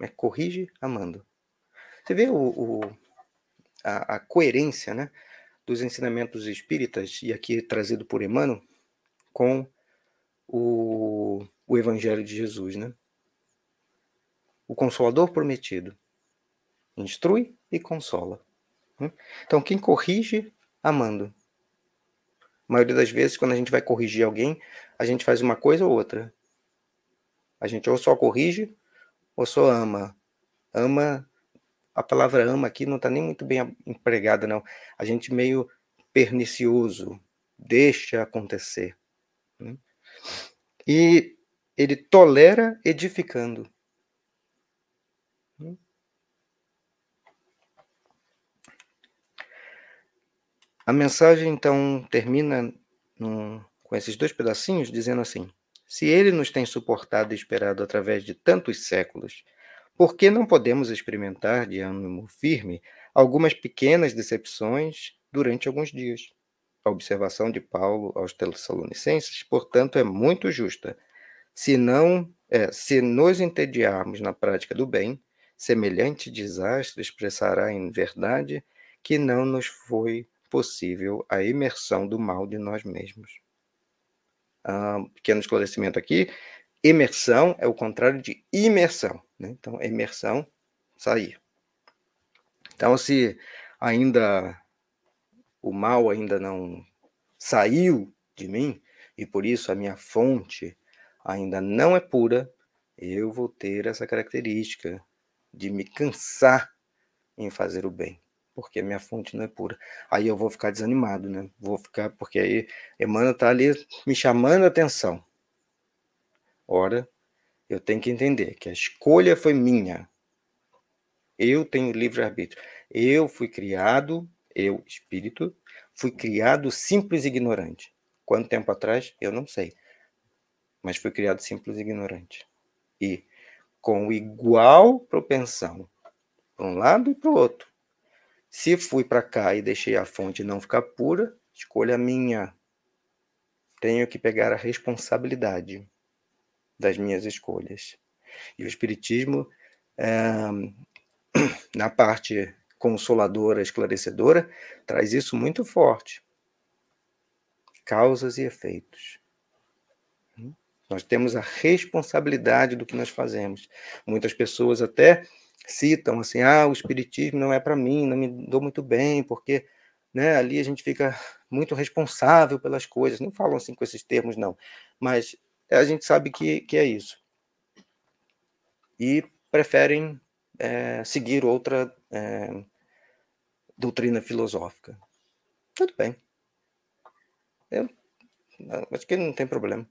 é corrige amando. Você vê o, o a, a, coerência né, dos ensinamentos espíritas, e aqui trazido por Emmanuel, com o, o Evangelho de Jesus, né? O Consolador prometido instrui e consola. Né? Então, quem corrige, amando. A maioria das vezes, quando a gente vai corrigir alguém, a gente faz uma coisa ou outra. A gente ou só corrige ou só ama. Ama, a palavra ama aqui não está nem muito bem empregada, não. A gente meio pernicioso, deixa acontecer. Né? E ele tolera edificando. A mensagem então termina num, com esses dois pedacinhos, dizendo assim: Se ele nos tem suportado e esperado através de tantos séculos, por que não podemos experimentar de ânimo firme algumas pequenas decepções durante alguns dias? A observação de Paulo aos Tessalonicenses, portanto, é muito justa. Se não é: se nos entediarmos na prática do bem, semelhante desastre expressará em verdade que não nos foi possível a imersão do mal de nós mesmos. Ah, pequeno esclarecimento aqui: emersão é o contrário de imersão. Né? Então, emersão, sair. Então, se ainda o mal ainda não saiu de mim e por isso a minha fonte ainda não é pura, eu vou ter essa característica de me cansar em fazer o bem, porque minha fonte não é pura. Aí eu vou ficar desanimado, né? Vou ficar, porque aí Emmanuel está ali me chamando a atenção. Ora, eu tenho que entender que a escolha foi minha. Eu tenho livre-arbítrio. Eu fui criado, eu, espírito, fui criado simples e ignorante. Quanto tempo atrás? Eu não sei. Mas fui criado simples e ignorante. E com igual propensão para um lado e para o outro. Se fui para cá e deixei a fonte não ficar pura, escolha minha. Tenho que pegar a responsabilidade das minhas escolhas. E o Espiritismo, é, na parte consoladora, esclarecedora, traz isso muito forte. Causas e efeitos. Nós temos a responsabilidade do que nós fazemos. Muitas pessoas até citam assim: ah, o espiritismo não é para mim, não me dou muito bem, porque né, ali a gente fica muito responsável pelas coisas. Não falam assim com esses termos, não, mas a gente sabe que, que é isso. E preferem é, seguir outra é, doutrina filosófica. Tudo bem. Eu acho que não tem problema.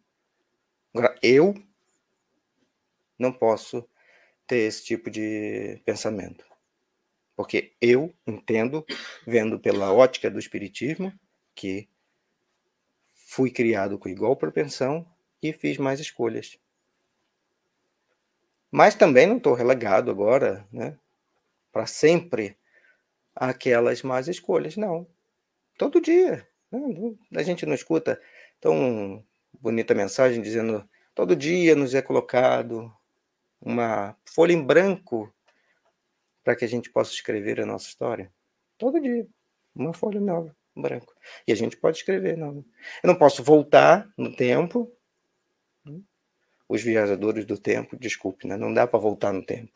Agora, eu não posso ter esse tipo de pensamento. Porque eu entendo, vendo pela ótica do Espiritismo, que fui criado com igual propensão e fiz mais escolhas. Mas também não estou relegado agora, né, para sempre aquelas más escolhas, não. Todo dia. Né? A gente não escuta tão bonita mensagem dizendo todo dia nos é colocado uma folha em branco para que a gente possa escrever a nossa história. Todo dia, uma folha nova, branco. E a gente pode escrever não Eu não posso voltar no tempo. Os viajadores do tempo, desculpe, né? não dá para voltar no tempo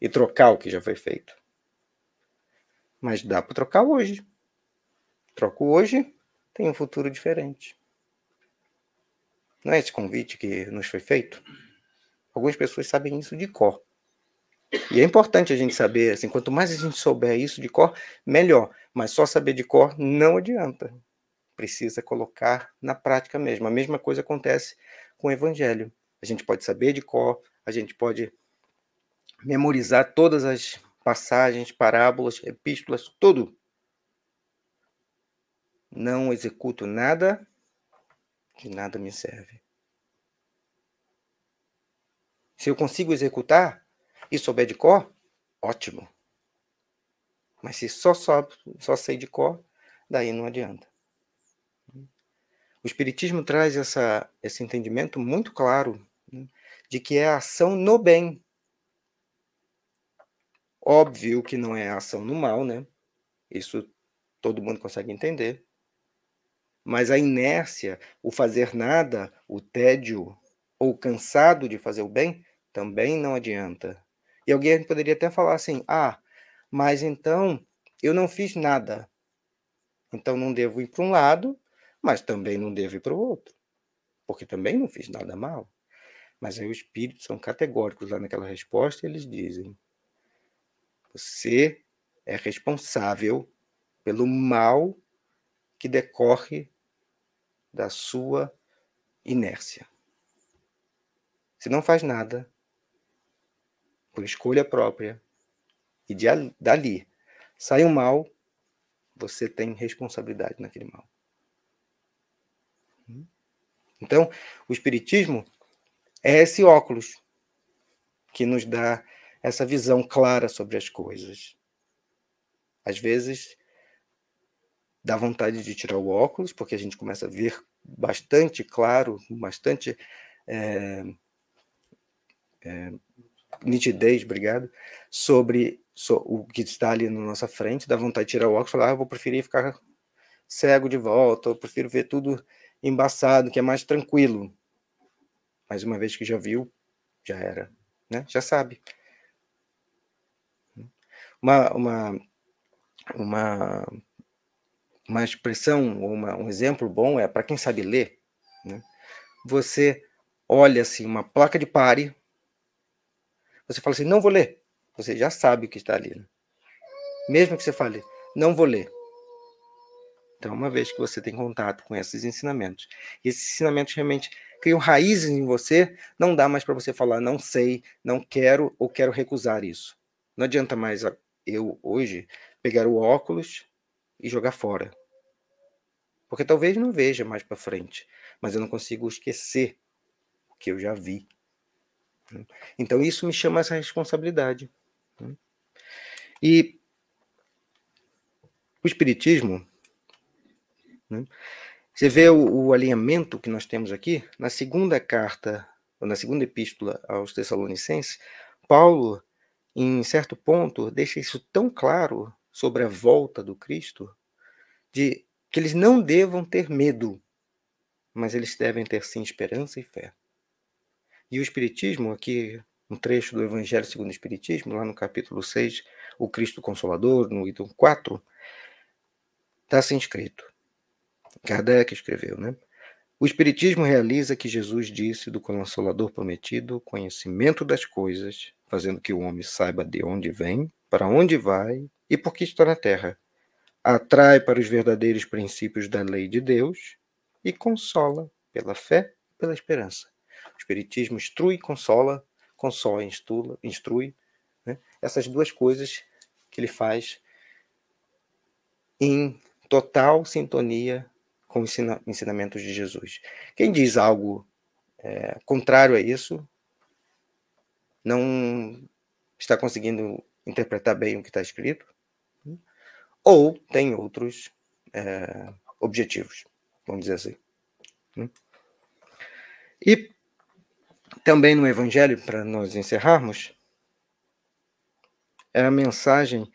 e trocar o que já foi feito. Mas dá para trocar hoje. Troco hoje, tem um futuro diferente. Não é esse convite que nos foi feito? Algumas pessoas sabem isso de cor. E é importante a gente saber, assim, quanto mais a gente souber isso de cor, melhor. Mas só saber de cor não adianta. Precisa colocar na prática mesmo. A mesma coisa acontece com o evangelho. A gente pode saber de cor, a gente pode memorizar todas as passagens, parábolas, epístolas, tudo. Não executo nada de nada me serve. Se eu consigo executar e souber de cor, ótimo. Mas se só, só, só sei de cor, daí não adianta. O Espiritismo traz essa, esse entendimento muito claro né, de que é a ação no bem. Óbvio que não é a ação no mal, né? Isso todo mundo consegue entender. Mas a inércia, o fazer nada, o tédio ou cansado de fazer o bem, também não adianta. E alguém poderia até falar assim: ah, mas então eu não fiz nada. Então não devo ir para um lado, mas também não devo ir para o outro. Porque também não fiz nada mal. Mas aí os espíritos são categóricos lá naquela resposta eles dizem: você é responsável pelo mal que decorre da sua inércia. Se não faz nada, por escolha própria, e de, dali sai um mal, você tem responsabilidade naquele mal. Então, o Espiritismo é esse óculos que nos dá essa visão clara sobre as coisas. Às vezes, dá vontade de tirar o óculos, porque a gente começa a ver bastante claro, bastante é, é, nitidez, obrigado, sobre so, o que está ali na nossa frente, dá vontade de tirar o óculos e falar, ah, eu vou preferir ficar cego de volta, eu prefiro ver tudo embaçado, que é mais tranquilo. Mas uma vez que já viu, já era, né? Já sabe. Uma, uma, uma, uma expressão, uma, um exemplo bom é para quem sabe ler, né? você olha assim uma placa de pare, você fala assim, não vou ler. Você já sabe o que está ali. Né? Mesmo que você fale, não vou ler. Então, uma vez que você tem contato com esses ensinamentos, e esses ensinamentos realmente criam raízes em você, não dá mais para você falar não sei, não quero ou quero recusar isso. Não adianta mais eu hoje pegar o óculos e jogar fora. Porque talvez não veja mais para frente, mas eu não consigo esquecer o que eu já vi. Então isso me chama essa responsabilidade. Né? E o Espiritismo, né? você vê o, o, alinhamento que nós temos aqui, na segunda carta, ou na segunda epístola aos Tessalonicenses, Paulo, em certo ponto, deixa isso tão claro sobre a volta do Cristo, de que eles não devam ter medo, mas eles devem ter sim esperança e fé. E o Espiritismo, aqui um trecho do Evangelho segundo o Espiritismo, lá no capítulo 6, o Cristo Consolador, no item 4, está assim escrito. Kardec escreveu, né? O Espiritismo realiza que Jesus disse do Consolador prometido, conhecimento das coisas, fazendo que o homem saiba de onde vem, para onde vai e por que está na terra. Atrai para os verdadeiros princípios da lei de Deus e consola pela fé e pela esperança. O Espiritismo instrui e consola, consola e instrui, instrui né? essas duas coisas que ele faz em total sintonia com os ensinamentos de Jesus. Quem diz algo é, contrário a isso não está conseguindo interpretar bem o que está escrito né? ou tem outros é, objetivos, vamos dizer assim. Né? E também no Evangelho, para nós encerrarmos, é a mensagem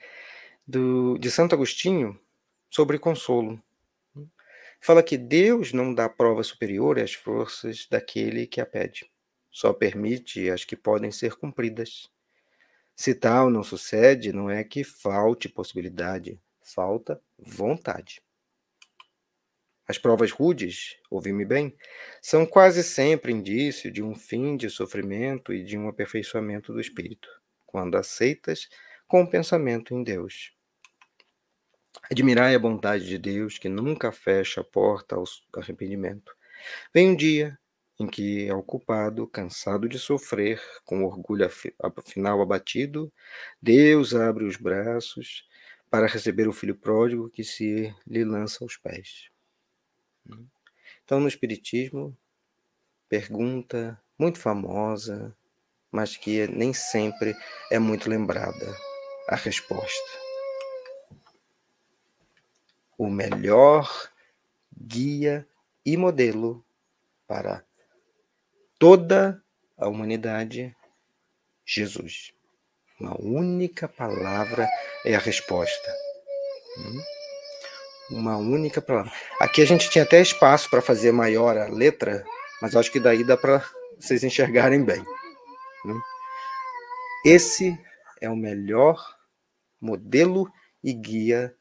do, de Santo Agostinho sobre consolo. Fala que Deus não dá prova superior às forças daquele que a pede, só permite as que podem ser cumpridas. Se tal não sucede, não é que falte possibilidade, falta vontade. As provas rudes, ouvi-me bem, são quase sempre indício de um fim de sofrimento e de um aperfeiçoamento do espírito, quando aceitas com o pensamento em Deus. Admirai a bondade de Deus que nunca fecha a porta ao arrependimento. Vem um dia em que, ao culpado, cansado de sofrer, com orgulho final abatido, Deus abre os braços para receber o filho pródigo que se lhe lança aos pés. Então, no Espiritismo, pergunta muito famosa, mas que nem sempre é muito lembrada a resposta. O melhor guia e modelo para toda a humanidade, Jesus. Uma única palavra é a resposta. Hum? Uma única palavra. Aqui a gente tinha até espaço para fazer maior a letra, mas acho que daí dá para vocês enxergarem bem. Né? Esse é o melhor modelo e guia,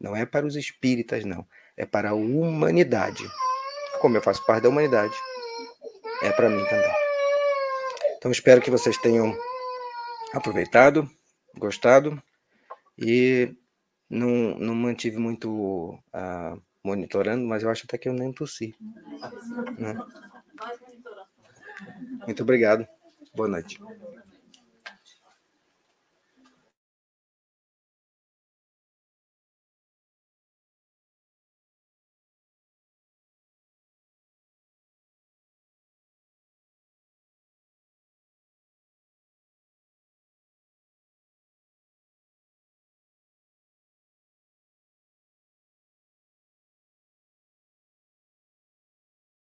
não é para os espíritas, não, é para a humanidade. Como eu faço parte da humanidade, é para mim também. Então espero que vocês tenham aproveitado, gostado e não, não mantive muito uh, monitorando, mas eu acho até que eu nem tossi. Né? Muito obrigado. Boa noite.